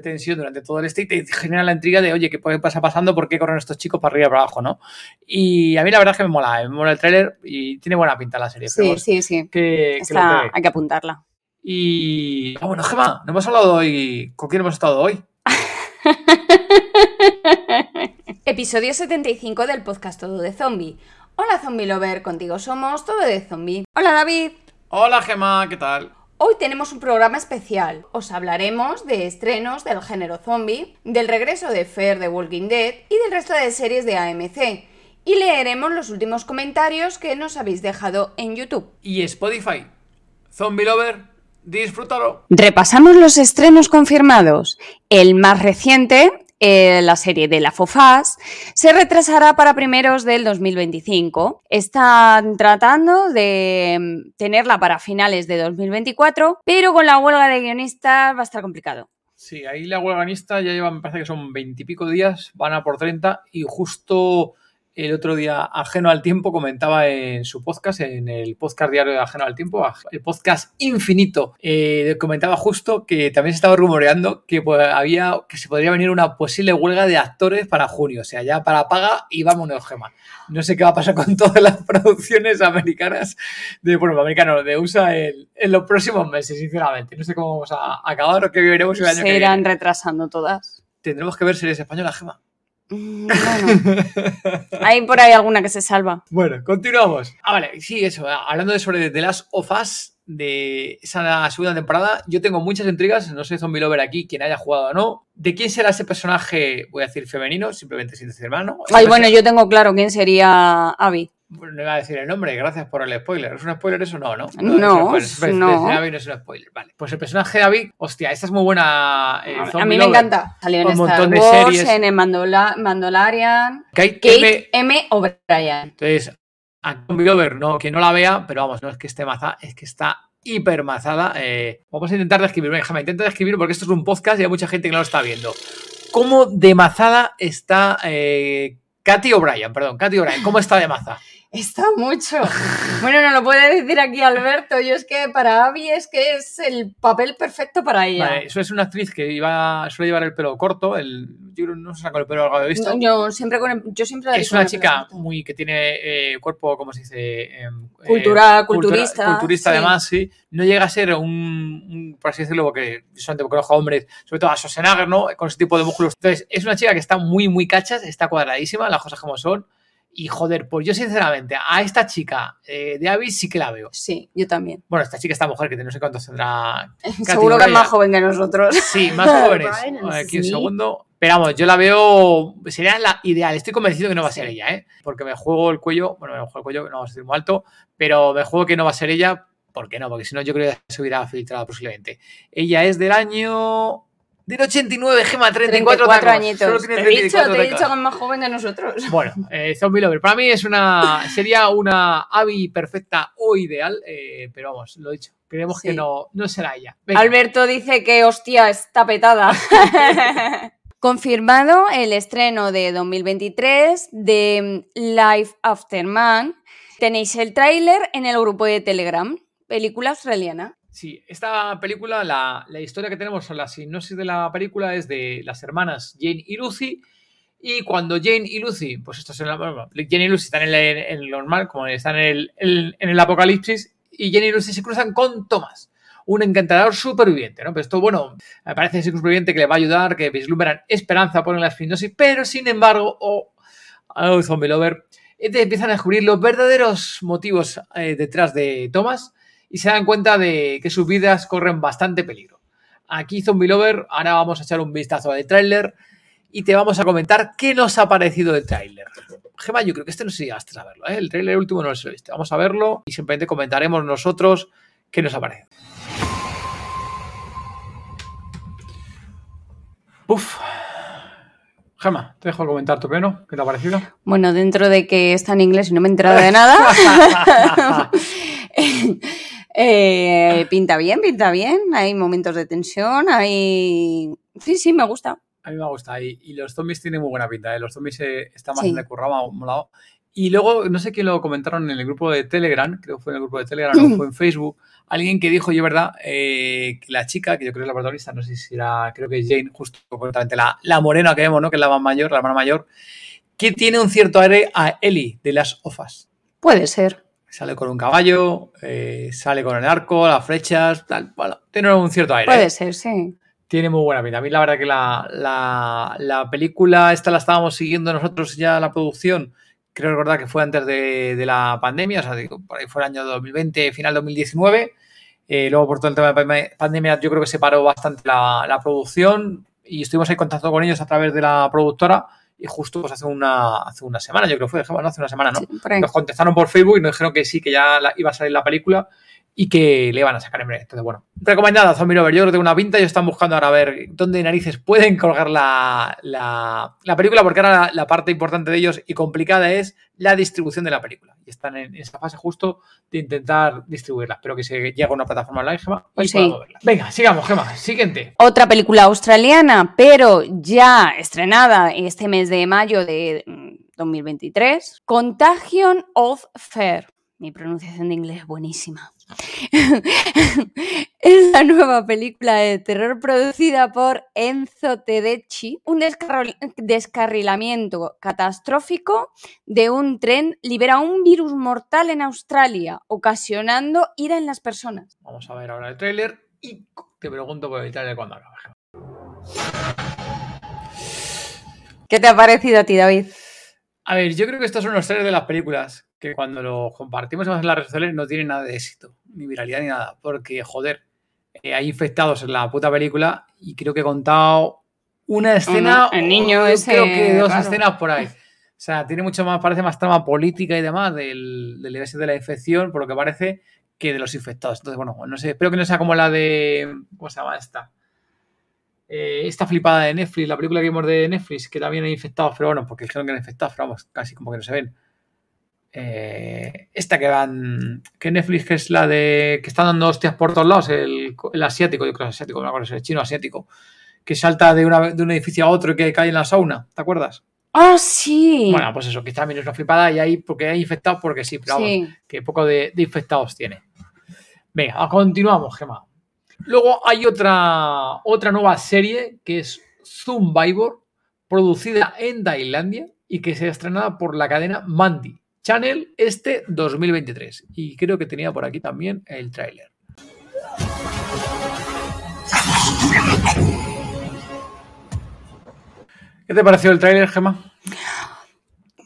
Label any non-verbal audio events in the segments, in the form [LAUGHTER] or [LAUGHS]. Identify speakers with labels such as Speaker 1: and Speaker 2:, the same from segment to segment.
Speaker 1: tensión durante todo el este y te genera la intriga de, oye, ¿qué puede pasar pasando? ¿Por qué corren estos chicos para arriba y para abajo, no? Y a mí la verdad es que me mola, me mola el tráiler y tiene buena pinta la serie.
Speaker 2: Sí, sí, sí.
Speaker 1: Que,
Speaker 2: hay que apuntarla.
Speaker 1: Y... Ah, bueno, Gemma, no hemos hablado hoy... ¿Con quién hemos estado hoy? [LAUGHS]
Speaker 2: Episodio 75 del podcast Todo de Zombie. Hola Zombie Lover, contigo somos Todo de Zombie. Hola David.
Speaker 1: Hola Gemma, ¿qué tal?
Speaker 2: Hoy tenemos un programa especial. Os hablaremos de estrenos del género zombie, del regreso de Fer de Walking Dead y del resto de series de AMC. Y leeremos los últimos comentarios que nos habéis dejado en YouTube.
Speaker 1: Y Spotify. Zombie Lover, disfrútalo.
Speaker 2: Repasamos los estrenos confirmados. El más reciente eh, la serie de La Fofás, se retrasará para primeros del 2025. Están tratando de mm, tenerla para finales de 2024, pero con la huelga de guionistas va a estar complicado.
Speaker 1: Sí, ahí la huelga guionista ya lleva, me parece que son veintipico días, van a por 30 y justo el otro día Ajeno al Tiempo comentaba en su podcast, en el podcast diario de Ajeno al Tiempo, el podcast infinito, eh, comentaba justo que también se estaba rumoreando que, pues, había, que se podría venir una posible huelga de actores para junio, o sea, ya para paga y vámonos, Gema. No sé qué va a pasar con [LAUGHS] todas las producciones americanas, de, bueno, americano, de USA en, los próximos meses, sinceramente. No sé cómo vamos a acabar o qué veremos el año
Speaker 2: Se irán retrasando todas.
Speaker 1: Tendremos que ver series españolas, Gema.
Speaker 2: Bueno, hay por ahí alguna que se salva.
Speaker 1: Bueno, continuamos. Ah, vale, sí, eso. Hablando de sobre The Last of Us, de esa segunda temporada, yo tengo muchas intrigas. No sé, Zombie Lover aquí, quien haya jugado o no. ¿De quién será ese personaje, voy a decir femenino, simplemente sin decir hermano?
Speaker 2: Ay, bueno, yo tengo claro quién sería Abby.
Speaker 1: Bueno, no iba a decir el nombre, gracias por el spoiler. ¿Es un spoiler eso? No, ¿no?
Speaker 2: No, no. Es
Speaker 1: un no. no es un spoiler. Vale. Pues el personaje de Abby, hostia, esta es muy buena.
Speaker 2: Eh, a mí me encanta. Salió en un montón de series. en Mandola Mandalorian.
Speaker 1: Kate,
Speaker 2: Kate M. O'Brien.
Speaker 1: Entonces, a Zombie Lover, no, que no la vea, pero vamos, no es que esté mazada, es que está hipermazada. Eh, vamos a intentar describir. Déjame, intenta describir porque esto es un podcast y hay mucha gente que no lo está viendo. ¿Cómo de mazada está eh, Katy O'Brien? Perdón, Katy O'Brien. ¿Cómo está de maza?
Speaker 2: Está mucho. Bueno, no lo puede decir aquí Alberto. Yo es que para Abby es que es el papel perfecto para ella.
Speaker 1: Vale, eso es una actriz que iba, suele llevar el pelo corto. El, yo no sé con el pelo largo de visto.
Speaker 2: yo siempre con el, yo siempre
Speaker 1: Es una chica muy que tiene eh, cuerpo, ¿cómo se dice?
Speaker 2: Em, eh, Cultura, culturista.
Speaker 1: culturista, además, sí. No llega a ser un, por así decirlo, porque solamente conozco a hombres, sobre todo a Schwarzenegger, ¿no? Con ese tipo de músculos. Entonces, es una chica que está muy, muy cachas, está cuadradísima, las cosas como son y joder, pues yo sinceramente, a esta chica eh, de Abby sí que la veo.
Speaker 2: Sí, yo también.
Speaker 1: Bueno, esta chica, esta mujer que no sé cuántos tendrá. [LAUGHS]
Speaker 2: Seguro que es más joven que nosotros.
Speaker 1: Sí, [LAUGHS] más jóvenes. Aquí un segundo. Pero vamos, yo la veo. Sería la ideal. Estoy convencido que no va a ser ella, ¿eh? Porque me juego el cuello. Bueno, me juego el cuello, no va a ser muy alto. Pero me juego que no va a ser ella. ¿Por qué no? Porque si no, yo creo que se hubiera filtrado posiblemente. Ella es del año del 89, Gema, 34,
Speaker 2: 34 añitos. Solo tiene 34 te he dicho, te he dicho que es más joven que nosotros. [LAUGHS]
Speaker 1: Bueno, eh, Zombie Lover. Para mí es una, sería una Abby perfecta o ideal, eh, pero vamos, lo he dicho. Creemos que no, no será ella.
Speaker 2: Alberto dice que, hostia, está petada. [LAUGHS] Confirmado el estreno de 2023 de Life After Man. Tenéis el tráiler en el grupo de Telegram, película australiana.
Speaker 1: Sí, esta película, la, historia que tenemos, o la sinopsis de la película es de las hermanas Jane y Lucy. Y cuando Jane y Lucy, pues esto es en la, Jane y Lucy están en el, normal, como están en el, en el apocalipsis, y Jane y Lucy se cruzan con Thomas, un encantador superviviente, ¿no? Pero esto, bueno, parece un superviviente que le va a ayudar, que vislumbran esperanza por la hipnosis, pero sin embargo, o oh, zombie lover, empiezan a descubrir los verdaderos motivos eh, detrás de Thomas y se dan cuenta de que sus vidas corren bastante peligro. aquí Zombie Lover, ahora vamos a echar un vistazo al tráiler y te vamos a comentar qué nos ha parecido el tráiler. Gema, yo creo que este no sé si llegaste a verlo, ¿eh? el tráiler último no lo sé visto. Vamos a verlo y simplemente comentaremos nosotros qué nos ha parecido. Uf. Gemma, te dejo comentar tu pleno. ¿Qué te ha parecido?
Speaker 2: Bueno, dentro de que está en inglés y no me he enterado de nada. [LAUGHS] [LAUGHS] Eh, pinta bien, pinta bien. Hay momentos de tensión, hay. Sí, sí, me gusta.
Speaker 1: A mí me gusta. Y, y los zombies tienen muy buena pinta. ¿eh? Los zombies eh, están más sí. de currado, molado. Y luego, no sé quién lo comentaron en el grupo de Telegram, creo que fue en el grupo de Telegram o [LAUGHS] fue en Facebook, alguien que dijo, yo verdad, eh, que la chica, que yo creo que es la protagonista, no sé si era, creo que es Jane, justo completamente la, la morena que vemos, ¿no? Que es la más mayor, la hermana mayor, que tiene un cierto aire a Ellie de las OFAS.
Speaker 2: Puede ser.
Speaker 1: Sale con un caballo, eh, sale con el arco, las flechas, tal, bueno, tiene un cierto aire.
Speaker 2: Puede ser, sí.
Speaker 1: Tiene muy buena pinta. A mí la verdad que la, la, la película esta la estábamos siguiendo nosotros ya la producción creo recordar que fue antes de, de, la pandemia, o sea, digo, por ahí fue el año 2020, final 2019. Eh, luego, por todo el tema de pandemia, yo creo que se paró bastante la, la, producción y estuvimos en contacto con ellos a través de la productora. Y justo pues, hace, una, hace una semana, yo creo que fue, ¿no? hace una semana, ¿no? Sí, nos contestaron por Facebook y nos dijeron que sí, que ya la, iba a salir la película y que le iban a sacar en breve. Entonces, bueno, recomendada Zombie Lover. Yo creo que tengo una pinta y están buscando ahora a ver dónde narices pueden colgar la, la, la película, porque ahora la, la, parte importante de ellos y complicada es la distribución de la película. Y están en esa fase justo de intentar distribuirla. Espero que se llegue a una plataforma online, Gema,
Speaker 2: pues sí.
Speaker 1: verla. Venga, sigamos, Gema. Siguiente.
Speaker 2: Otra película australiana, pero ya estrenada este mes de mayo de 2023. Contagion of Fear. Mi pronunciación de inglés es buenísima. [LAUGHS] es la nueva película de terror producida por Enzo Tedeschi. Un descarrilamiento catastrófico de un tren libera un virus mortal en Australia, ocasionando ira en las personas.
Speaker 1: Vamos a ver ahora el tráiler y te pregunto por el tráiler cuando acabe.
Speaker 2: ¿Qué te ha parecido a ti, David?
Speaker 1: A ver, yo creo que estos son los trailers de las películas que cuando lo compartimos en las redes sociales no tiene nada de éxito, ni viralidad ni nada, porque, joder, eh, hay infectados en la puta película y creo que he contado una escena,
Speaker 2: el niño ese,
Speaker 1: creo que dos claro. escenas por ahí. O sea, tiene mucho más, parece más trama política y demás del, del de la infección, por lo que parece, que de los infectados. Entonces, bueno, no sé, espero que no sea como la de, ¿cómo se llama esta? Eh, esta flipada de Netflix, la película que vimos de Netflix, que también hay infectados, pero bueno, porque dijeron que eran infectados, pero vamos, casi como que no se ven. Eh, esta que van. Que Netflix que es la de. que están dando hostias por todos lados, el, el asiático, yo creo que es asiático, no me acuerdo, el chino asiático. Que salta de, una, de un edificio a otro y que cae en la sauna, ¿te acuerdas?
Speaker 2: Ah, oh, sí.
Speaker 1: Bueno, pues eso, que también es una flipada y ahí, porque hay infectados, porque sí, pero sí. vamos, que poco de, de, infectados tiene. Venga, continuamos, Gemma. Luego hay otra, otra nueva serie que es Zumbivor, producida en Tailandia y que se ha estrenado por la cadena Mandy. Channel este 2023. Y creo que tenía por aquí también el tráiler. ¿Qué te pareció el tráiler, Gemma?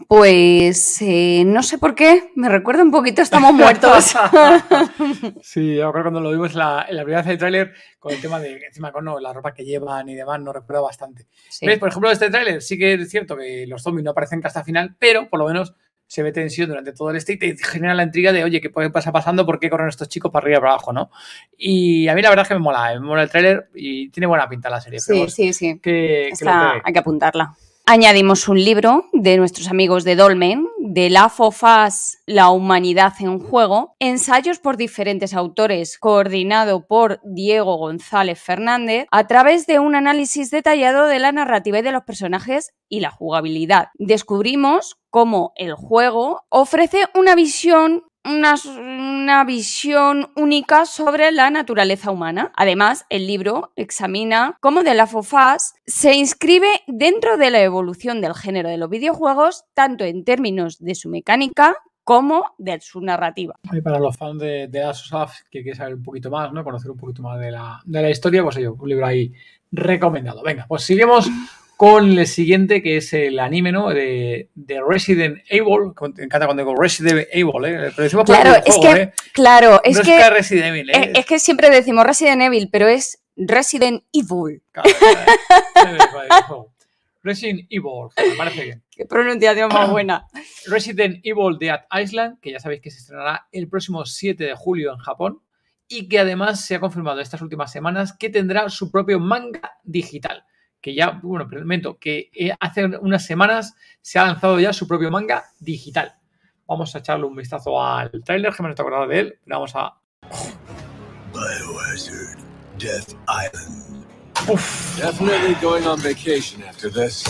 Speaker 2: Pues eh, no sé por qué, me recuerda un poquito Estamos Muertos. [LAUGHS]
Speaker 1: sí, yo creo que cuando lo vimos la, en la primera vez del tráiler, con el tema de encima con no, la ropa que llevan y demás, nos recuerda bastante. Sí. ¿Ves? Por ejemplo, este tráiler sí que es cierto que los zombies no aparecen hasta el final, pero por lo menos se ve tensión durante todo el este y te genera la intriga de, oye, ¿qué puede pasar pasando? ¿Por qué corren estos chicos para arriba y para abajo, no? Y a mí la verdad es que me mola, me mola el tráiler y tiene buena pinta la serie.
Speaker 2: Sí,
Speaker 1: pero
Speaker 2: sí, sí.
Speaker 1: Que,
Speaker 2: Está, que hay que apuntarla. Añadimos un libro de nuestros amigos de Dolmen, de La Fofas, La Humanidad en Juego, ensayos por diferentes autores, coordinado por Diego González Fernández, a través de un análisis detallado de la narrativa y de los personajes y la jugabilidad. Descubrimos cómo el juego ofrece una visión una, visión única sobre la naturaleza humana. Además, el libro examina cómo The Last of Us se inscribe dentro de la evolución del género de los videojuegos, tanto en términos de su mecánica como de su narrativa.
Speaker 1: Y para los fans de, de que quieren saber un poquito más, ¿no? conocer un poquito más de la, de la historia, pues yo, un libro ahí recomendado. Venga, pues seguimos con el siguiente, que es el anime, ¿no? De, de Resident Evil. Me encanta cuando digo Resident Evil, ¿eh? Pero
Speaker 2: claro,
Speaker 1: es
Speaker 2: juego,
Speaker 1: que,
Speaker 2: ¿eh? claro, es
Speaker 1: no
Speaker 2: que,
Speaker 1: es, que Resident Evil, ¿eh?
Speaker 2: es, es que siempre decimos Resident Evil, pero es Resident Evil.
Speaker 1: Resident Evil, me parece bien.
Speaker 2: Qué pronunciación más buena. [CLEARS THROAT]
Speaker 1: Resident Evil Dead Island, que ya sabéis que se estrenará el próximo 7 de julio en Japón y que además se ha confirmado estas últimas semanas que tendrá su propio manga digital. Que ya, bueno, momento, que eh, hace unas semanas se ha lanzado ya su propio manga digital. Vamos a echarle un vistazo al tráiler, que me no te acordado de él, pero vamos a... Biohazard Death Island. Uf. Definitely going on vacation after this.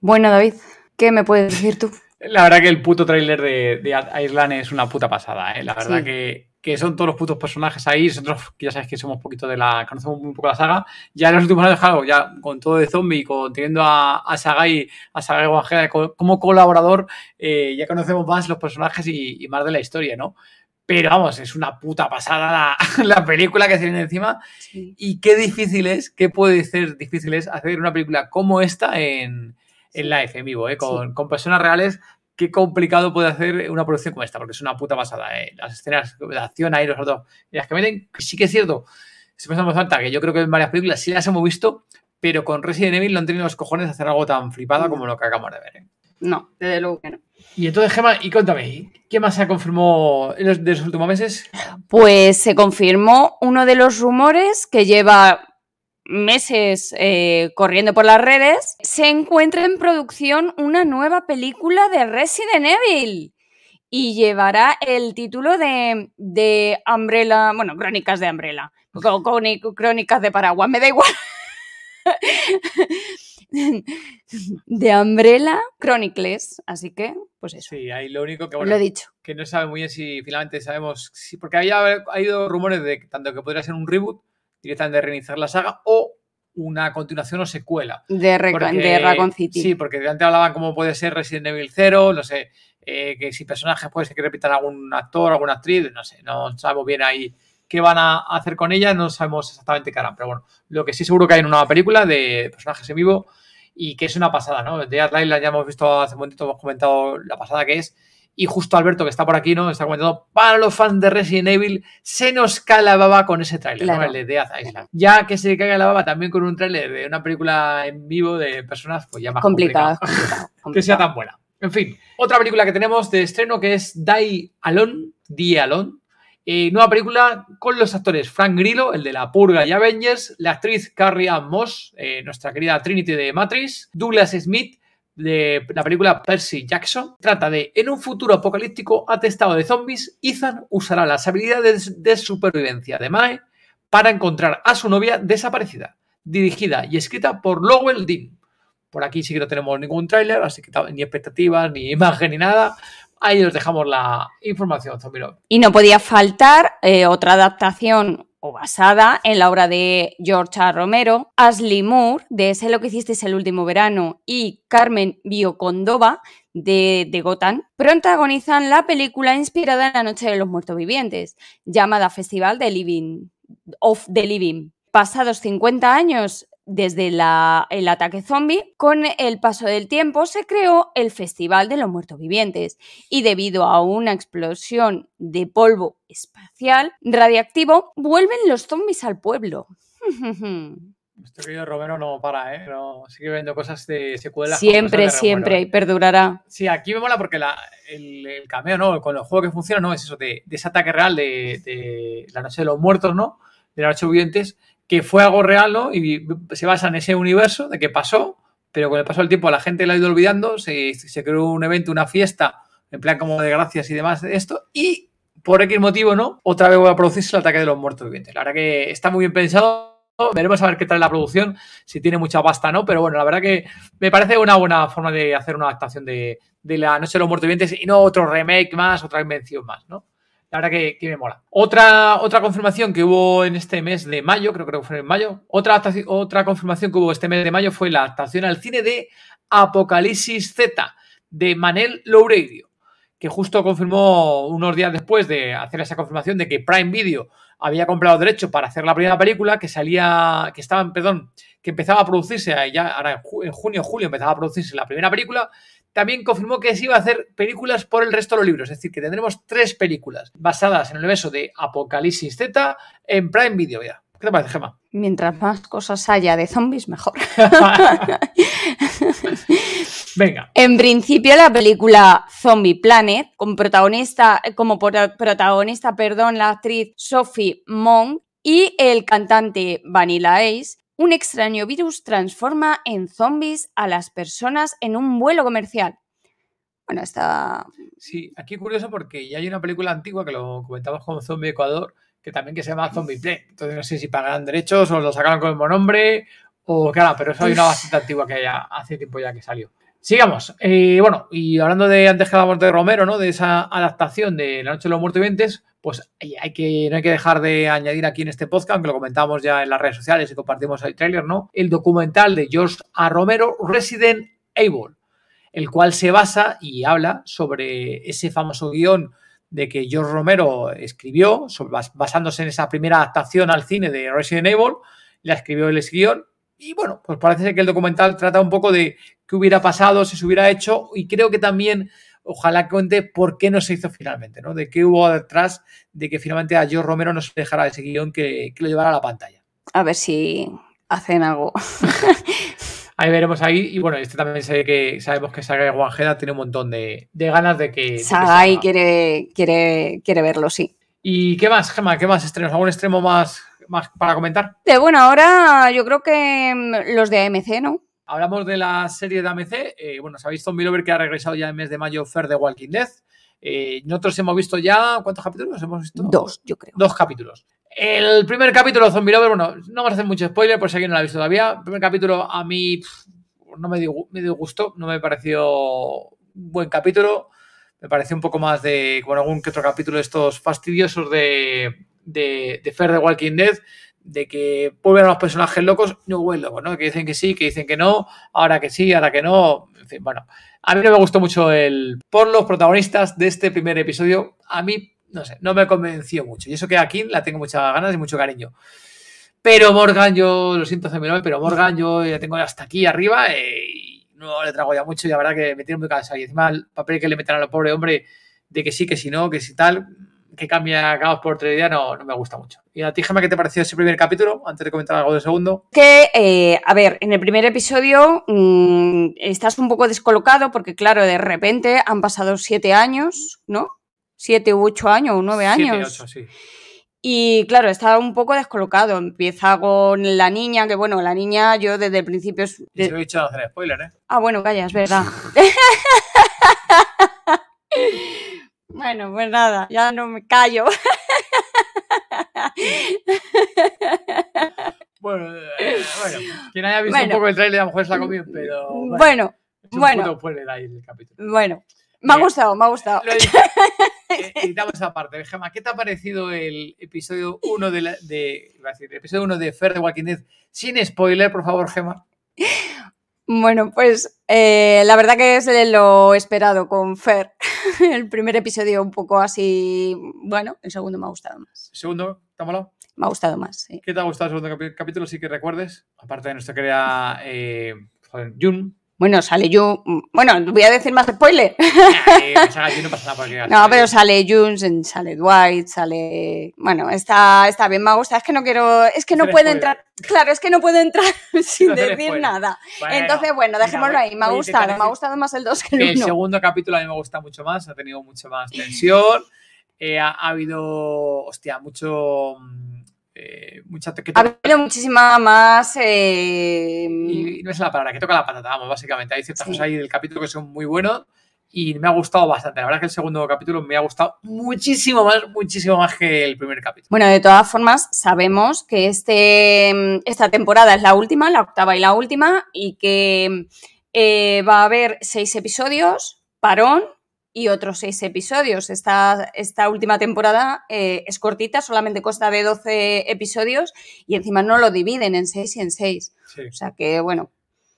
Speaker 2: Bueno, David, ¿qué me puedes decir tú?
Speaker 1: La verdad que el puto tráiler de, de, Island es una puta pasada, ¿eh? La verdad que, que, son todos los putos personajes ahí. Nosotros, ya sabes que somos poquito de la... Conocemos un poco la saga. Ya en los últimos años, claro, ya con todo de zombie, con, teniendo a, a Sagai, a Sagai Guajera como colaborador, eh, ya conocemos más los personajes y, más de la historia, ¿no? Pero vamos, es una puta pasada la, [LAUGHS] película que se viene encima. Y qué difícil es, qué puede ser difícil es hacer una película como esta en, en live, en vivo, ¿eh? con, con, personas reales. Qué complicado puede hacer una producción como esta, porque es una puta pasada. ¿eh? Las escenas de acción ahí, los otros, las que meten, sí que es cierto. Se me falta que yo creo que en varias películas sí las hemos visto, pero con Resident Evil no han tenido los cojones de hacer algo tan flipado como lo que acabamos de ver. ¿eh?
Speaker 2: No, desde luego que no.
Speaker 1: Y entonces, Gemma, y cuéntame, ¿qué más se confirmó en los, de los últimos meses?
Speaker 2: Pues se confirmó uno de los rumores que lleva meses eh, corriendo por las redes, se encuentra en producción una nueva película de Resident Evil y llevará el título de, de Umbrella, bueno, Crónicas de Umbrella, Crónicas de Paraguas, me da igual. [LAUGHS] de Umbrella Chronicles, así que, pues eso.
Speaker 1: Sí, ahí lo único que,
Speaker 2: bueno, lo he dicho.
Speaker 1: que no sabe muy bien si finalmente sabemos, si, porque había ha habido rumores de tanto que podría ser un reboot directamente de reiniciar la saga o una continuación o secuela.
Speaker 2: De, Raccoon City.
Speaker 1: Sí, porque antes hablaban como puede ser Resident Evil 0, no sé, eh, que si personajes puede ser que repitan algún actor, alguna actriz, no sé, no sabemos bien ahí qué van a hacer con ella, no sabemos exactamente qué harán, pero bueno, lo que sí seguro que hay en una nueva película de personajes en vivo y que es una pasada, ¿no? De Island ya hemos visto hace un momentito, hemos comentado la pasada que es, y justo Alberto, que está por aquí, ¿no? Está comentando, para los fans de Resident Evil, se nos cae la baba con ese tráiler, ¿no? El de Death Island. Ya que se caiga la baba también con un tráiler de una película en vivo de personas, pues ya más complicado. [LAUGHS] que sea tan buena. En fin, otra película que tenemos de estreno que es Die Alone, Die Alone. Eh, nueva película con los actores Frank Grillo, el de La Purga y Avengers, la actriz Carrie Ann Moss, eh, nuestra querida Trinity de Matrix, Douglas Smith, de la película Percy Jackson trata de, en un futuro apocalíptico atestado de zombies, Ethan usará las habilidades de supervivencia de Mae para encontrar a su novia desaparecida, dirigida y escrita por Lowell Dean. Por aquí sí que no tenemos ningún tráiler, así que ni expectativas, ni imagen, ni nada. Ahí os dejamos la información, Zombie
Speaker 2: Y no podía faltar eh, otra adaptación o basada en la obra de George. Romero, Ashley Moore, de Sé lo que hiciste el último verano, y Carmen Biocondova, de, de Gotham, protagonizan la película inspirada en la Noche de los Muertos Vivientes, llamada Festival de Living, of the Living. Pasados 50 años desde el ataque zombie, con el paso del tiempo se creó el Festival de los Muertos Vivientes y debido a una explosión de polvo espacial radiactivo, vuelven los zombies al pueblo. [LAUGHS]
Speaker 1: Este querido Romero no para, ¿eh? sigue viendo cosas de secuelas.
Speaker 2: Siempre, siempre, y perdurará.
Speaker 1: Sí, aquí me mola porque el, cameo, ¿no? Con el juego que funciona, ¿no? Es eso, de, ese ataque real de, de, la noche de los muertos, ¿no? De la noche de vivientes, que fue algo real, ¿no? Y se basa en ese universo de que pasó, pero con el paso del tiempo la gente lo ha ido olvidando, se, creó un evento, una fiesta, en plan como de gracias y demás de esto, y por X motivo, ¿no? Otra vez va a producirse el ataque de los muertos vivientes. La verdad que está muy bien pensado. Veremos a ver qué trae la producción, si tiene mucha pasta no, pero bueno, la verdad que me parece una buena forma de hacer una adaptación de, de la Noche de los Muertos Vivientes y no otro remake más, otra invención más, ¿no? La verdad que, me mola. Otra, otra confirmación que hubo en este mes de mayo, creo, que fue en mayo. Otra, otra confirmación que hubo este mes de mayo fue la adaptación al cine de Apocalipsis Z de Manel Loureiro, que justo confirmó unos días después de hacer esa confirmación de que Prime Video había comprado derecho para hacer la primera película, que salía, que estaba, perdón, que empezaba a producirse ya, ahora en junio, julio empezaba a producirse la primera película también confirmó que se iba a hacer películas por el resto de los libros. Es decir, que tendremos tres películas basadas en el universo de Apocalipsis Z en Prime Video ya. ¿Qué te parece, Gemma?
Speaker 2: Mientras más cosas haya de zombies, mejor. [LAUGHS]
Speaker 1: Venga.
Speaker 2: En principio, la película Zombie Planet, con protagonista, como protagonista, perdón, la actriz Sophie Monk y el cantante Vanilla Ace, un extraño virus transforma en zombies a las personas en un vuelo comercial. Bueno, está.
Speaker 1: Sí, aquí curioso porque ya hay una película antigua que lo comentamos con Zombie Ecuador, que también que se llama Zombie Play. Entonces no sé si pagarán derechos o lo sacaron con el mismo nombre o claro, pero eso hay una bastante antigua que ya hace tiempo ya que salió. Sigamos. Eh, bueno, y hablando de antes que hablamos de Romero, ¿no? De esa adaptación de La Noche de los Muertos pues hay que, no hay que dejar de añadir aquí en este podcast, aunque lo comentamos ya en las redes sociales y compartimos el tráiler, ¿no? El documental de George A. Romero, Resident Evil, el cual se basa y habla sobre ese famoso guion de que George Romero escribió, basándose en esa primera adaptación al cine de Resident Evil, la escribió el guion. Y bueno, pues parece que el documental trata un poco de qué hubiera pasado si se hubiera hecho y creo que también ojalá cuente por qué no se hizo finalmente, ¿no? De qué hubo detrás de que finalmente a George Romero no se dejara ese guion que, que lo llevara a la pantalla.
Speaker 2: A ver si hacen algo. [LAUGHS]
Speaker 1: ahí veremos ahí. Y bueno, este también se que sabemos que Sagai Guanjeda tiene un montón de, ganas de que.
Speaker 2: Sagai quiere, quiere, quiere verlo, sí.
Speaker 1: ¿Y qué más, Gemma? ¿Qué más estrenos? ¿Algún extremo más, más para comentar?
Speaker 2: De, bueno, ahora yo creo que mm, los de AMC, ¿no?
Speaker 1: Hablamos de la serie de AMC. Eh, bueno, sabéis Zombie Lover que ha regresado ya en el mes de mayo Fer de Walking Dead. Eh, nosotros hemos visto ya. ¿Cuántos capítulos hemos visto?
Speaker 2: Dos, yo creo.
Speaker 1: Dos capítulos. El primer capítulo de Zombie Lover, bueno, no vamos a hacer mucho spoiler por si alguien no lo ha visto todavía. El primer capítulo a mí no me dio, me dio gusto, no me pareció un buen capítulo. Me pareció un poco más de, como algún que otro capítulo de estos fastidiosos de, de, de Fer de Walking Dead, de que vuelven a los personajes locos, no loco, ¿no? Que dicen que sí, que dicen que no, ahora que sí, ahora que no. En fin, bueno. A mí no me gustó mucho el. Por los protagonistas de este primer episodio, a mí, no sé, no me convenció mucho. Y eso que aquí la tengo muchas ganas y mucho cariño. Pero Morgan, yo lo siento, pero Morgan, yo ya tengo hasta aquí arriba eh, y no le trago ya mucho y la verdad que me tiene muy cansado. Y encima el papel que le meten a al pobre hombre de que sí, que si no, que si tal, que cambia caos por día no, no me gusta mucho. ¿Y a ti, Gemma, qué te pareció ese primer capítulo? Antes de comentar algo del segundo.
Speaker 2: Que, eh, a ver, en el primer episodio mm, estás un poco descolocado porque, claro, de repente han pasado siete años, ¿no? Siete u ocho años, o nueve años.
Speaker 1: Siete, ocho, sí.
Speaker 2: Y claro, estaba un poco descolocado. Empieza con la niña, que bueno, la niña yo desde el principio... Es
Speaker 1: Se lo he dicho hacer spoiler, ¿eh?
Speaker 2: Ah, bueno, calla, es verdad. [LAUGHS] Bueno, pues nada, ya no me callo. [LAUGHS]
Speaker 1: Bueno, eh, bueno, quien haya visto un poco el trailer a lo mejor se la comido, pero.
Speaker 2: Bueno, bueno.
Speaker 1: Bueno, ahí el capítulo.
Speaker 2: bueno. Me ha gustado, me ha gustado. [LAUGHS]
Speaker 1: Eh, editamos esa parte. Gemma, ¿qué te ha parecido el episodio 1 de, la, de, decir, el episodio 1 de Fer de Walking Dead? Sin spoiler, por favor, Gemma. [LAUGHS]
Speaker 2: Bueno, pues eh, la verdad que es lo esperado con Fer. [LAUGHS] el primer episodio un poco así, bueno, el segundo me ha gustado más.
Speaker 1: ¿El segundo? ¿Te ha molado?
Speaker 2: Me ha gustado más, sí.
Speaker 1: ¿Qué te ha gustado el segundo capítulo? Sí que recuerdes, aparte de nuestra querida eh, Jun,
Speaker 2: bueno, sale Jun. Bueno, voy a decir más spoiler. [LAUGHS] no, pero sale Jun, [LAUGHS] sale Dwight, sale. Bueno, está, está bien, me gusta. Es que no quiero. Es que no puedo entrar. Claro, es que no puedo entrar [LAUGHS] sin decir nada. Entonces, bueno, dejémoslo ahí. Me ha gustado, me ha gustado más el 2 que el 1.
Speaker 1: El segundo capítulo a mí me gusta mucho más, ha tenido mucho más tensión. Eh, ha, ha, habido, hostia, mucho mm, eh, mucha
Speaker 2: Ha habido muchísima más. Eh...
Speaker 1: Y no es la palabra, que toca la patata, vamos, básicamente. Hay ciertas cosas ahí del capítulo que son muy buenos y me ha gustado bastante. La verdad es que el segundo capítulo me ha gustado muchísimo más, muchísimo más que el primer capítulo.
Speaker 2: Bueno, de todas formas, sabemos que este, esta temporada es la última, la octava y la última, y que eh, va a haber seis episodios, parón, y otros seis episodios. Esta, esta última temporada eh, es cortita, solamente consta de 12 episodios y encima no lo dividen en seis y en seis. O sea que, bueno.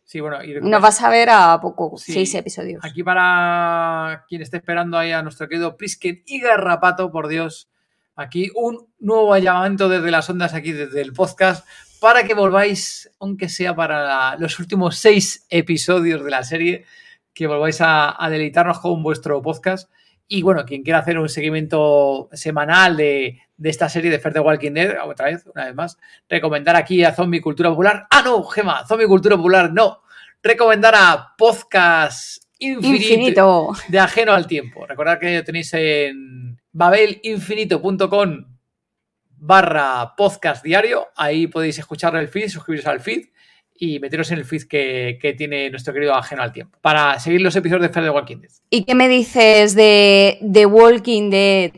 Speaker 1: Sí, bueno,
Speaker 2: nos vas a ver a poco, seis episodios.
Speaker 1: Aquí para quien esté esperando ahí a nuestro querido Prisken y Garrapato, por Dios, aquí un nuevo llamamiento desde las ondas, aquí desde el podcast, para que volváis, aunque sea para los últimos seis episodios de la serie, que volváis a, deleitarnos con vuestro podcast. Y bueno, quien quiera hacer un seguimiento semanal de, esta serie de Fer de Walking Dead, otra vez, una vez más, recomendar aquí a Zombie Cultura Popular. Ah, no, Gema, Zombie Cultura Popular, no. Recomendar a Podcast Infinito, de Ajeno al Tiempo. Recordad que tenéis en babelinfinito.com barra podcast diario. Ahí podéis escuchar el feed, suscribiros al feed y meteros en el feed que, tiene nuestro querido Ajeno al Tiempo para seguir los episodios de Fer de Walking Dead.
Speaker 2: ¿Y qué me dices de The Walking Dead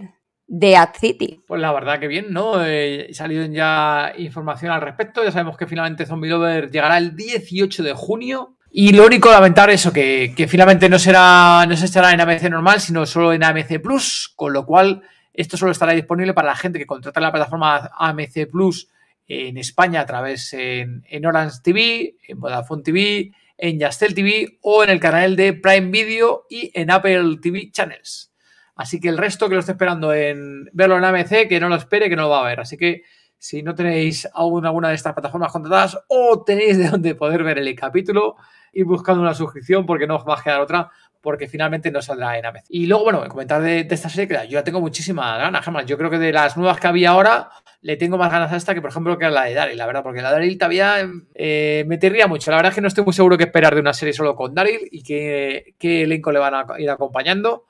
Speaker 2: de Ad City?
Speaker 1: Pues la verdad que bien, ¿no? Eh, salido ya información al respecto. Ya sabemos que finalmente Zombie Lover llegará el 18 de junio. Y lo único lamentar es eso, que, que finalmente no será, no se estará en AMC normal, sino solo en AMC Plus, con lo cual esto solo estará disponible para la gente que contrata la plataforma AMC Plus en España a través en, Orange TV, en Vodafone TV, en Yastel TV o en el canal de Prime Video y en Apple TV Channels. Así que el resto que lo esté esperando en verlo en AMC, que no lo espere, que no lo va a ver. Así que si no tenéis alguna de estas plataformas contratadas o tenéis de dónde poder ver el capítulo, ir buscando una suscripción porque no os va a quedar otra porque finalmente no saldrá en AMC. Y luego, bueno, comentar de, esta serie que yo ya tengo muchísimas ganas, jamás. Yo creo que de las nuevas que había ahora, le tengo más ganas a esta que, por ejemplo, que a la de Daryl, la verdad, porque la de Daryl todavía eh, me tirría mucho. La verdad es que no estoy muy seguro que esperar de una serie solo con Daryl y qué, qué elenco le van a ir acompañando.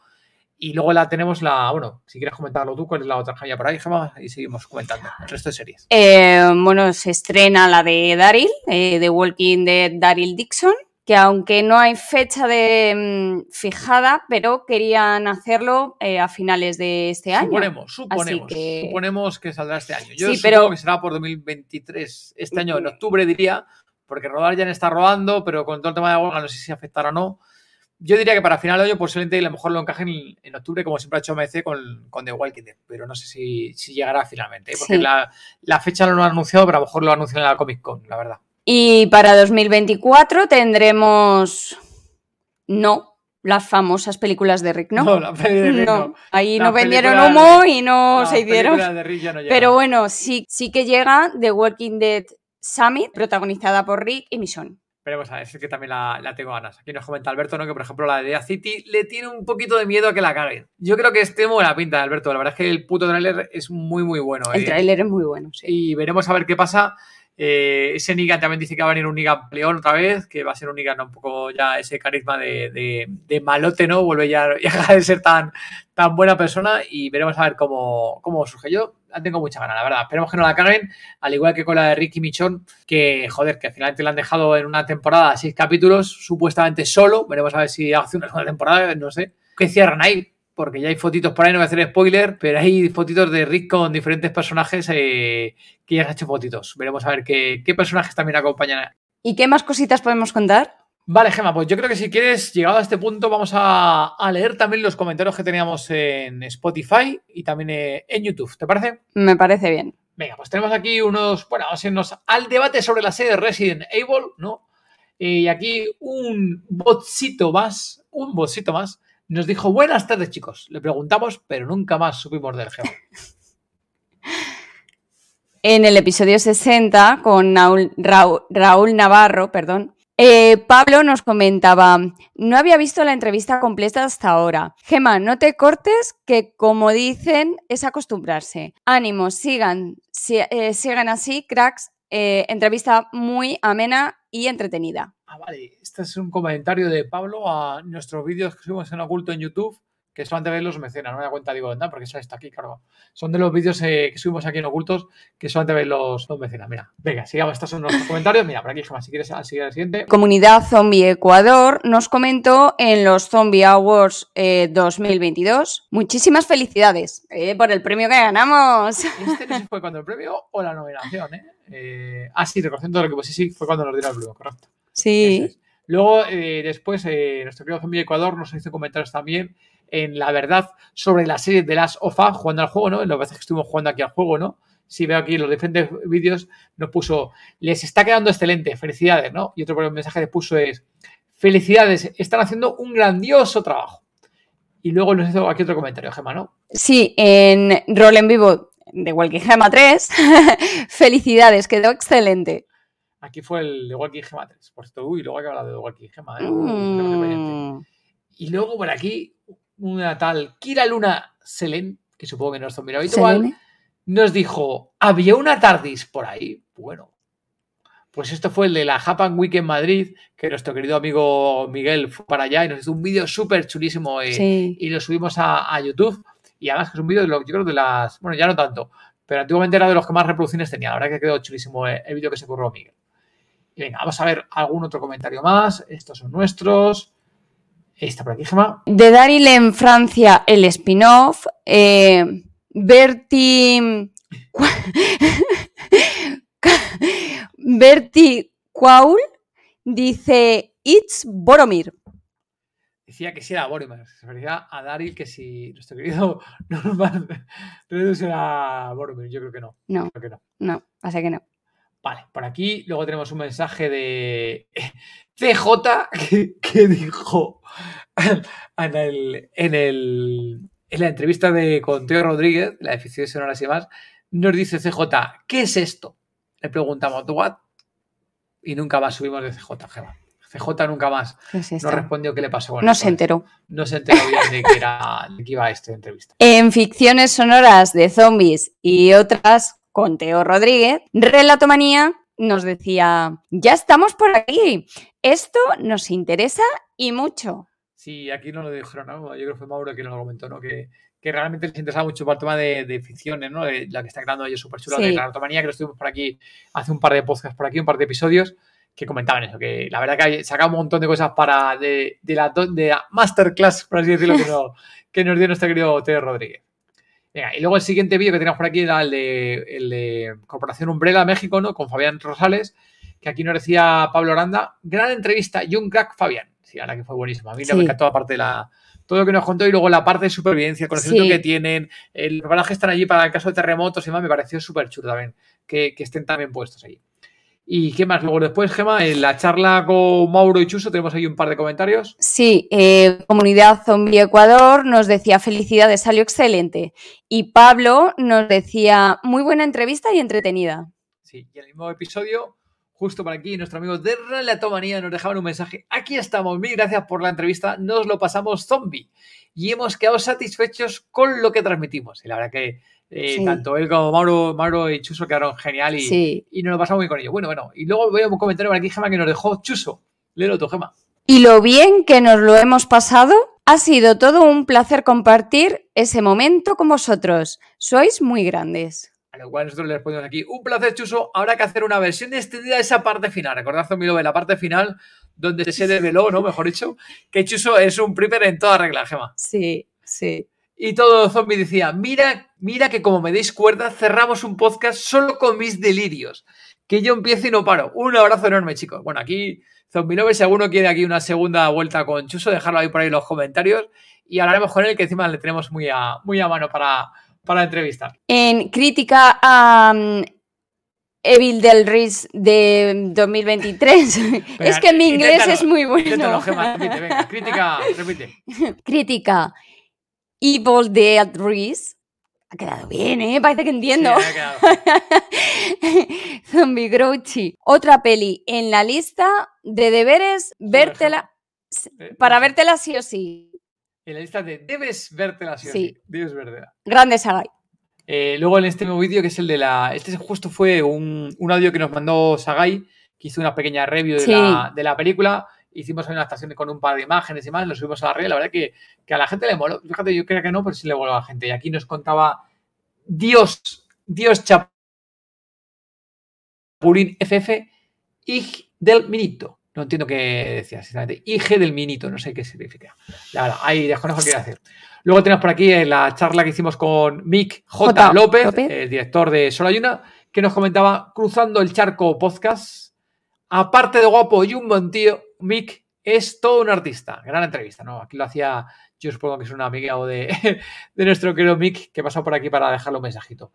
Speaker 1: Y luego la tenemos la, bueno, si quieres comentarlo tú, ¿cuál es la otra que por ahí, Gemma? Y seguimos comentando el resto de series.
Speaker 2: Eh, bueno, se estrena la de Daryl, eh, The Walking Dead Daryl Dixon que aunque no hay fecha de, mm, fijada, pero querían hacerlo eh, a finales de este año.
Speaker 1: Suponemos, suponemos, que... suponemos que saldrá este año. Yo sí, pero... que será por 2023, este año, en octubre diría, porque rodar ya no está rodando, pero con todo el tema de huelga no sé si afectará o no. Yo diría que para final de año posiblemente a lo mejor lo encajen en, octubre, como siempre ha hecho MC con, con The Walking Dead, pero no sé si, llegará finalmente, ¿eh? porque la, la, fecha no lo han anunciado, pero a lo mejor lo anuncian en la Comic Con, la verdad.
Speaker 2: Y para 2024 tendremos, no, las famosas películas de Rick, ¿no?
Speaker 1: No, la de Rick no.
Speaker 2: Ahí no vendieron humo y no se hicieron. Pero bueno, sí, sí que llega The Walking Dead Summit, protagonizada por Rick y Michonne.
Speaker 1: Veremos a ver, es que también la, tengo ganas. Aquí nos comenta Alberto, ¿no? Que por ejemplo la de Death City le tiene un poquito de miedo a que la caguen. Yo creo que este la pinta, Alberto. La verdad es que el puto tráiler es muy, muy bueno.
Speaker 2: El ¿eh? tráiler es muy bueno, sí.
Speaker 1: Y veremos a ver qué pasa. Eh, ese Nigan también dice que va a venir un Nigan León otra vez, que va a ser un Nigan un poco ya ese carisma de, malote, ¿no? Vuelve ya, [LAUGHS] a de ser tan, tan buena persona y veremos a ver cómo, cómo surge. Yo tengo mucha ganas, la verdad. Esperemos que no la caguen, al igual que con la de Ricky Michon, que joder, que finalmente la han dejado en una temporada, seis capítulos, supuestamente solo. Veremos a ver si hace una segunda temporada, no sé. Que cierran ahí, porque ya hay fotitos por ahí, no voy a hacer spoiler, pero hay fotitos de Rick con diferentes personajes eh, que ya han hecho fotitos. Veremos a ver qué, personajes también acompañan.
Speaker 2: ¿Y qué más cositas podemos contar?
Speaker 1: Vale, Gema, pues yo creo que si quieres, llegado a este punto, vamos a, leer también los comentarios que teníamos en Spotify y también eh, en YouTube. ¿Te parece?
Speaker 2: Me parece bien.
Speaker 1: Venga, pues tenemos aquí unos, bueno, vamos a irnos al debate sobre la serie de Resident Evil, ¿no? Y aquí un botcito más, un botcito más, nos dijo, buenas tardes chicos. Le preguntamos, pero nunca más supimos del geo. [LAUGHS]
Speaker 2: En el episodio 60, con Raúl, Navarro, perdón, eh, Pablo nos comentaba, no había visto la entrevista completa hasta ahora. Gema, no te cortes, que como dicen, es acostumbrarse. Ánimo, sigan, eh, sigan así, cracks. Eh, entrevista muy amena y entretenida.
Speaker 1: Ah, vale. Este es un comentario de Pablo a nuestros vídeos que subimos en oculto en YouTube, que solamente veis los menciona, no me da cuenta, digo, nada, porque eso está aquí, claro. Son de los vídeos eh, que subimos aquí en ocultos que solamente veis los, los menciona. Mira, venga, sigamos, estos son nuestros comentarios. Mira, por aquí, Gemma, si quieres seguir al siguiente.
Speaker 2: Comunidad Zombie Ecuador nos comentó en los Zombie Awards 2022. Eh, Muchísimas felicidades eh, por el premio que ganamos.
Speaker 1: Este no sé fue cuando el premio o la nominación, ¿eh? eh ah, sí, reconociendo lo que pues sí, sí, fue cuando nos dieron el premio, correcto.
Speaker 2: Sí.
Speaker 1: Luego, eh, después, eh, nuestro querido Zombie Ecuador nos hizo comentarios también en la verdad sobre la serie de las OFA jugando al juego, ¿no? En las veces que estuvimos jugando aquí al juego, ¿no? Si veo aquí los diferentes vídeos, nos puso, les está quedando excelente, felicidades, ¿no? Y otro mensaje que puso es, felicidades, están haciendo un grandioso trabajo. Y luego nos hizo aquí otro comentario, Gema, ¿no?
Speaker 2: Sí, en Rol en Vivo de Walking Gema [LAUGHS] 3, felicidades, quedó excelente.
Speaker 1: Aquí fue el de Walking Gema 3. Por esto, uy, luego hay que hablar de Walking Gema. ¿eh? Mm. Y luego por aquí, una tal Kira Luna Selen, que supongo que no es zombie habitual, nos dijo: ¿había una TARDIS por ahí? Bueno, pues esto fue el de la Japan Week en Madrid, que nuestro querido amigo Miguel fue para allá y nos hizo un vídeo súper chulísimo eh, y lo subimos a, YouTube. Y además que es un vídeo de lo yo creo de las, bueno, ya no tanto, pero antiguamente era de los que más reproducciones tenía. La verdad que quedó chulísimo eh, el, vídeo que se curró Miguel. Y venga, vamos a ver algún otro comentario más. Estos son nuestros. Está por aquí, Gemma.
Speaker 2: De Daryl en Francia, el spin-off. Eh, Bertie. [LAUGHS] Bertie Quaul dice: It's Boromir.
Speaker 1: Decía que sí era Boromir. Se refería a Daryl que si nuestro querido normal no será Boromir. Yo creo que no.
Speaker 2: No.
Speaker 1: Creo que no.
Speaker 2: No, pasa que no.
Speaker 1: Vale, por aquí luego tenemos un mensaje de [LAUGHS] CJ que, dijo [LAUGHS] en, el, en, el, en, la entrevista de con Teo Rodríguez, la de sonoras y más, nos dice CJ, ¿qué es esto? Le preguntamos, ¿what? Y nunca más subimos de CJ, CJ nunca más nos respondió qué le pasó con
Speaker 2: No se enteró.
Speaker 1: No se enteró bien de que, era, de que iba a esta entrevista.
Speaker 2: En ficciones sonoras de zombies y otras con Teo Rodríguez, Relatomanía nos decía, ya estamos por aquí, esto nos interesa y mucho.
Speaker 1: Sí, aquí no lo dijeron, ¿no? yo creo que fue Mauro quien nos lo comentó, ¿no? que, realmente les interesaba mucho para el tema de, ficciones, ¿no? De la que está creando ellos súper chula, de Relatomanía, que lo estuvimos por aquí hace un par de podcasts por aquí, un par de episodios, que comentaban eso, que la verdad que saca un montón de cosas para de, la, de masterclass, por así decirlo, que, [LAUGHS] que nos dio nuestro querido Teo Rodríguez y luego el siguiente vídeo que tenemos por aquí era el de, Corporación Umbrella México, ¿no? Con Fabián Rosales, que aquí nos decía Pablo Aranda. Gran entrevista y un crack Fabián. Sí, ahora que fue buenísimo. A mí me encantó la parte de la. Todo lo que nos contó y luego la parte de supervivencia, el conocimiento que tienen, el que están allí para el caso de terremotos y demás, me pareció súper chulo también que, que estén también puestos ahí. ¿Y qué más? Luego después, Gema, en la charla con Mauro y Chuso tenemos ahí un par de comentarios.
Speaker 2: Sí, eh, Comunidad Zombie Ecuador nos decía felicidades, salió excelente. Y Pablo nos decía muy buena entrevista y entretenida.
Speaker 1: Sí, y en el mismo episodio, justo por aquí, nuestro amigo de Relatomanía nos dejaban un mensaje. Aquí estamos, mil gracias por la entrevista, nos lo pasamos zombie. Y hemos quedado satisfechos con lo que transmitimos. Y la verdad que eh, tanto él como Mauro, Mauro y Chuso quedaron genial y, y nos lo pasamos muy con ellos. Bueno, bueno, y luego voy a un comentario por aquí, Gema, que nos dejó Chuso. Léelo tu Gema.
Speaker 2: Y lo bien que nos lo hemos pasado, ha sido todo un placer compartir ese momento con vosotros. Sois muy grandes.
Speaker 1: A lo cual nosotros les ponemos aquí, un placer, Chuso. Habrá que hacer una versión extendida de esa parte final. Recordad, de la parte final, donde se desveló, ¿no? Mejor dicho, que Chuso es un prepper en toda regla, Gema.
Speaker 2: Sí, sí.
Speaker 1: Y todo zombie decía, mira, mira que como me deis cuerda, cerramos un podcast solo con mis delirios. Que yo empiezo y no paro. Un abrazo enorme, chicos. Bueno, aquí Zombie Love, si alguno quiere aquí una segunda vuelta con Chuso, dejarlo ahí por ahí en los comentarios. Y hablaremos con él, que encima le tenemos muy a, muy a mano para, para entrevistar.
Speaker 2: En crítica a um, Evil del Riz de 2023. [LAUGHS] es que mi inglés es muy bueno.
Speaker 1: Crítica, repite. [LAUGHS]
Speaker 2: Crítica Evil Dead Reese. Ha quedado bien, ¿eh? Parece que entiendo. [LAUGHS] Zombie Grouchy. Otra peli en la lista de deberes, vértela. Eh, para vértela sí o sí.
Speaker 1: En la lista de debes vértela sí sí. Debes vértela.
Speaker 2: Grande Sagai.
Speaker 1: Eh, luego en este nuevo vídeo, que es el de la. Este justo fue un, audio que nos mandó Sagai, que hizo una pequeña review de, la, de la película hicimos una estación con un par de imágenes y más, lo subimos a la red, la verdad que, que a la gente le moló, fíjate, yo creo que no, pero sí le moló a la gente. Y aquí nos contaba Dios, Dios Chapulín FF, Ig del Minito. No entiendo qué decía, sinceramente. IG del Minito, no sé qué significa. La verdad, ahí desconozco qué hacer. Luego tenemos por aquí la charla que hicimos con Mick J. López, el director de Solayuna, que nos comentaba Cruzando el Charco Podcast. Aparte de guapo y un buen tío, Mick es todo un artista. Gran entrevista, ¿no? Aquí lo hacía, yo supongo que es una amiga o de, [LAUGHS] de nuestro querido Mick, que pasó por aquí para dejarle un mensajito.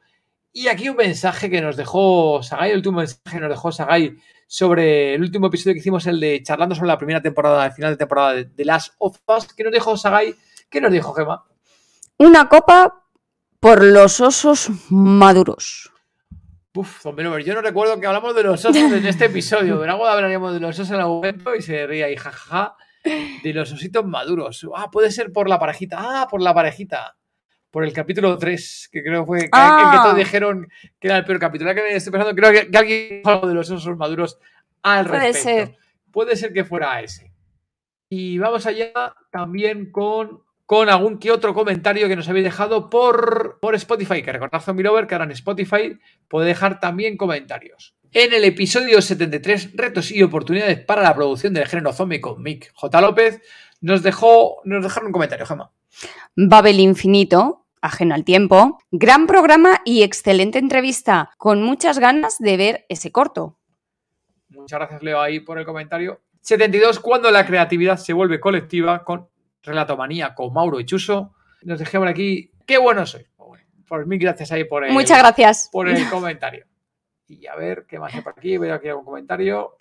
Speaker 1: Y aquí un mensaje que nos dejó Sagai, el último mensaje que nos dejó Sagai sobre el último episodio que hicimos, el de charlando sobre la primera temporada, el final de temporada de, las OFAS, que nos dijo Sagai, ¿qué nos dijo Gema?
Speaker 2: Una copa por los osos maduros.
Speaker 1: Uf, zombie lover. Yo no recuerdo que hablamos de los osos [LAUGHS] en este episodio. pero algo hablaríamos de los osos en algún momento y se ría y jajaja. De los ositos maduros. Ah, puede ser por la parejita. Ah, por la parejita. Por el capítulo 3, que creo fue que,
Speaker 2: Ah.
Speaker 1: que todos dijeron que era el peor capítulo. Ahora que me estoy pensando, creo que, que alguien dijo algo de los osos maduros al
Speaker 2: Puede
Speaker 1: respecto.
Speaker 2: ser.
Speaker 1: Puede ser que fuera ese. Y vamos allá también con, con algún que otro comentario que nos habéis dejado por, por Spotify. Que recordad, Zombie Lover, que ahora en Spotify puede dejar también comentarios. En el episodio 73, retos y oportunidades para la producción del género zombie con Mick J. López, nos dejó nos dejaron un comentario, Gemma.
Speaker 2: Babel Infinito, ajeno al tiempo. Gran programa y excelente entrevista. Con muchas ganas de ver ese corto.
Speaker 1: Muchas gracias, Leo, ahí por el comentario. 72, cuando la creatividad se vuelve colectiva, con Relatomanía, con Mauro y Chuso. Nos dejé por aquí. ¡Qué bueno soy! Por mil gracias ahí por el,
Speaker 2: Muchas gracias.
Speaker 1: por el comentario. Y a ver, ¿qué más hay por aquí? Veo aquí algún comentario.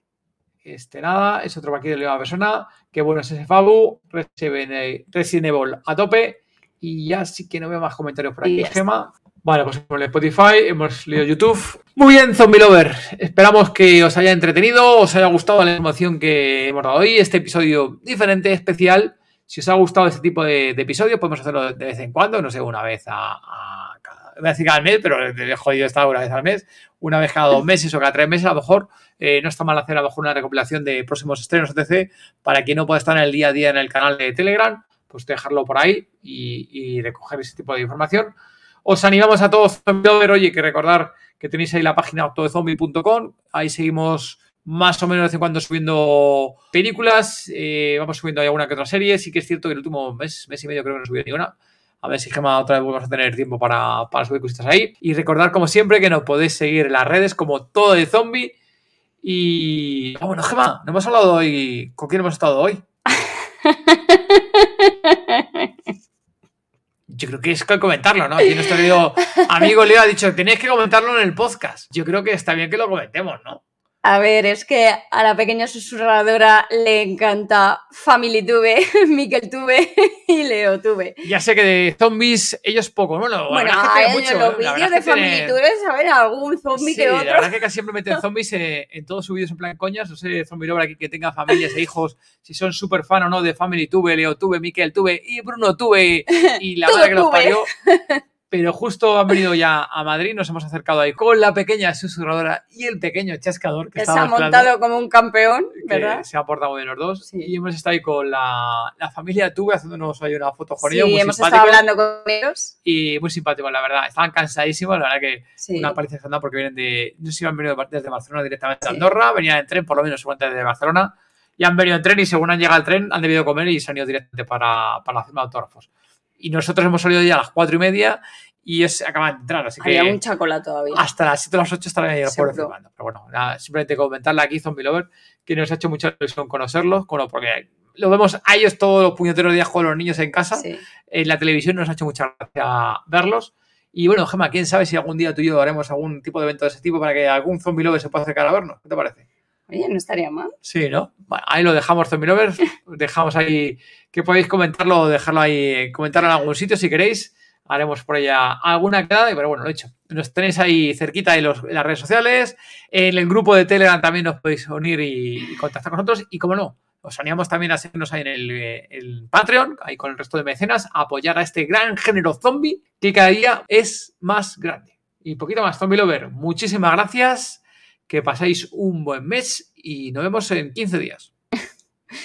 Speaker 1: Este nada, es otro por aquí de Leo Persona. Qué bueno es ese Fabu. Resident Evil a tope. Y ya sí que no veo más comentarios por aquí. Gema. Vale, pues hemos leído Spotify, hemos leído YouTube. Muy bien, Zombie Lover. Esperamos que os haya entretenido, os haya gustado la información que hemos dado hoy. Este episodio diferente, especial. Si os ha gustado este tipo de, de episodios, podemos hacerlo de vez en cuando, no sé, una vez a, a cada, voy a decir cada mes, pero de jodido está una vez al mes, una vez cada dos meses o cada tres meses, a lo mejor eh, no está mal hacer a lo mejor una recopilación de próximos estrenos, etc. Para quien no pueda estar en el día a día en el canal de Telegram, pues dejarlo por ahí y, recoger ese tipo de información. Os animamos a todos, Lover, oye, que recordar que tenéis ahí la página autodezombie.com, ahí seguimos más o menos de vez en cuando subiendo películas, eh, vamos subiendo ahí alguna que otra serie, sí que es cierto que el último mes, mes y medio creo que no subido ni una, a ver si Gemma otra vez volvemos a tener tiempo para, para subir cositas ahí. Y recordar, como siempre, que nos podéis seguir en las redes como todo de zombie. Y. Ah, bueno, Gemma, no hemos hablado hoy. ¿Con quién hemos estado hoy? Yo creo que es que comentarlo, ¿no? Aquí nuestro querido amigo Leo ha dicho, tenéis que comentarlo en el podcast. Yo creo que está bien que lo comentemos, ¿no?
Speaker 2: A ver, es que a la pequeña susurradora le encanta Family Tube, [LAUGHS] Miquel Tube y Leo Tube.
Speaker 1: Ya sé que de zombies ellos poco, ¿no? La
Speaker 2: Bueno, a él
Speaker 1: mucho, ¿eh?
Speaker 2: los
Speaker 1: La verdad
Speaker 2: vídeos de Family Tube saben algún zombie
Speaker 1: Sí,
Speaker 2: que
Speaker 1: la
Speaker 2: otro.
Speaker 1: verdad es que casi siempre meten [LAUGHS] zombies eh, en todos sus vídeos en plan coñas. No sé, zombie lover aquí que tenga familias e hijos, si son súper fan o no de Family Tube, Leo Tube, Miquel Tube y Bruno Tube y la [LAUGHS]
Speaker 2: Todo
Speaker 1: madre que los parió. Pero justo han venido ya a Madrid, nos hemos acercado ahí con la pequeña susurradora y el pequeño chascador que,
Speaker 2: Que se ha montado como un campeón,
Speaker 1: que
Speaker 2: ¿verdad?
Speaker 1: se ha portado bien los dos.
Speaker 2: Sí.
Speaker 1: Y hemos estado ahí con la, la familia Tube haciéndonos ahí una foto con
Speaker 2: Sí,
Speaker 1: ellos. Muy
Speaker 2: hemos
Speaker 1: simpáticos
Speaker 2: estado hablando con ellos.
Speaker 1: y muy simpáticos, la verdad. Estaban cansadísimos, la verdad que
Speaker 2: Sí.
Speaker 1: una paliza que dado porque vienen de. No sé si han venido desde Barcelona directamente a
Speaker 2: Sí.
Speaker 1: Andorra, venían en tren, por lo menos seguramente desde Barcelona, y han venido en tren y según han llegado al tren han debido comer y se han ido directamente para, para la firma de autógrafos. Y nosotros hemos salido ya a las cuatro y media y es, acaban de entrar, así que
Speaker 2: Había un chacola todavía.
Speaker 1: hasta las 7 o las 8 estarán ahí los pobres
Speaker 2: Seguro.
Speaker 1: firmando. Pero bueno, nada, simplemente comentarle aquí, Zombie Lover, que nos ha hecho mucha ilusión conocerlos, bueno, porque lo vemos a ellos todos los puñeteros días con los niños en casa
Speaker 2: Sí.
Speaker 1: en la televisión nos ha hecho mucha gracia verlos. Y bueno, Gemma, quién sabe si algún día tú y yo haremos algún tipo de evento de ese tipo para que algún zombie lover se pueda acercar a vernos. ¿Qué te parece?
Speaker 2: Oye, no estaría mal.
Speaker 1: Sí, ¿no? Bueno, ahí lo dejamos, zombie lovers. [LAUGHS] Dejamos ahí que podéis comentarlo o dejarlo ahí, comentarlo en algún sitio si queréis. Haremos por ella alguna quedada, pero bueno, lo he hecho. Nos tenéis ahí cerquita en, los- en las redes sociales. En el grupo de Telegram también os podéis unir y, y contactar con nosotros. Y como no, os animamos también a seguirnos ahí en el, eh, el Patreon, ahí con el resto de mecenas, a apoyar a este gran género zombie que cada día es más grande. Y poquito más, Zombie Lover. Muchísimas gracias. Que paséis un buen mes y nos vemos en 15 días.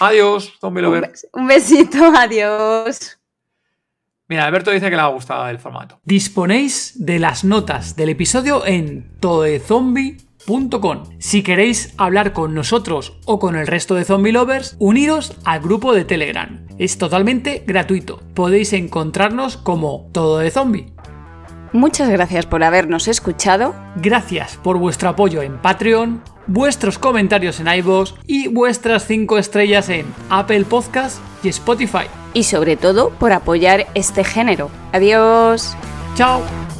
Speaker 1: Adiós, Zombie
Speaker 2: Un,
Speaker 1: Lover.
Speaker 2: bes- un besito, [LAUGHS] adiós.
Speaker 1: Mira, Alberto dice que le ha gustado el formato. Disponéis de las notas del episodio en todezombie.com. Si queréis hablar con nosotros o con el resto de zombie lovers, uniros al grupo de Telegram. Es totalmente gratuito. Podéis encontrarnos como Todo de Zombie.
Speaker 2: Muchas gracias por habernos escuchado.
Speaker 1: Gracias por vuestro apoyo en Patreon, vuestros comentarios en iVoox y vuestras 5 estrellas en Apple Podcast y Spotify.
Speaker 2: y sobre todo por apoyar este género. Adiós.
Speaker 1: ¡Chao!